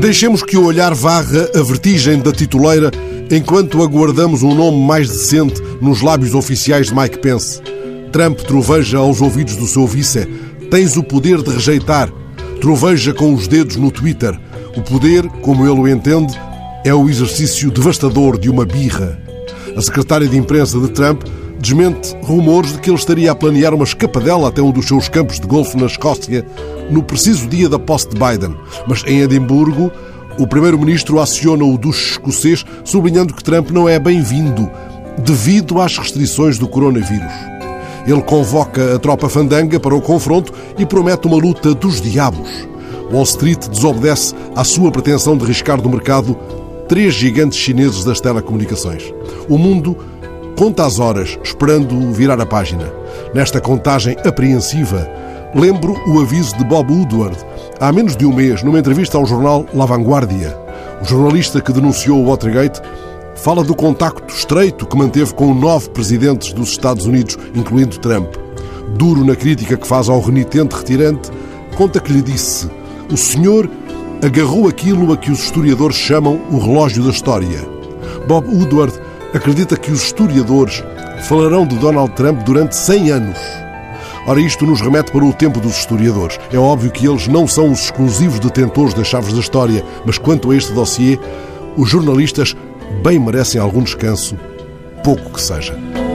Deixemos que o olhar varra a vertigem da tituleira enquanto aguardamos um nome mais decente nos lábios oficiais de Mike Pence. Trump troveja aos ouvidos do seu vice. Tens o poder de rejeitar. Troveja com os dedos no Twitter. O poder, como ele o entende, é o exercício devastador de uma birra. A secretária de imprensa de Trump desmente rumores de que ele estaria a planear uma escapadela até um dos seus campos de golfe na Escócia no preciso dia da posse de Biden. Mas em Edimburgo, o primeiro-ministro aciona o duche escocês, sublinhando que Trump não é bem-vindo devido às restrições do coronavírus. Ele convoca a tropa fandanga para o confronto e promete uma luta dos diabos. Wall Street desobedece à sua pretensão de riscar do mercado três gigantes chineses das telecomunicações. O mundo conta as horas, esperando virar a página. Nesta contagem apreensiva, lembro o aviso de Bob Woodward, há menos de um mês, numa entrevista ao jornal La Vanguardia. O jornalista que denunciou o Watergate fala do contacto estreito que manteve com nove presidentes dos Estados Unidos, incluindo Trump. Duro na crítica que faz ao renitente retirante, conta que lhe disse: O senhor agarrou aquilo a que os historiadores chamam o relógio da história. Bob Woodward acredita que os historiadores falarão de Donald Trump durante 100 anos. Ora, isto nos remete para o tempo dos historiadores. É óbvio que eles não são os exclusivos detentores das chaves da história, mas quanto a este dossiê, os jornalistas bem merecem algum descanso, pouco que seja.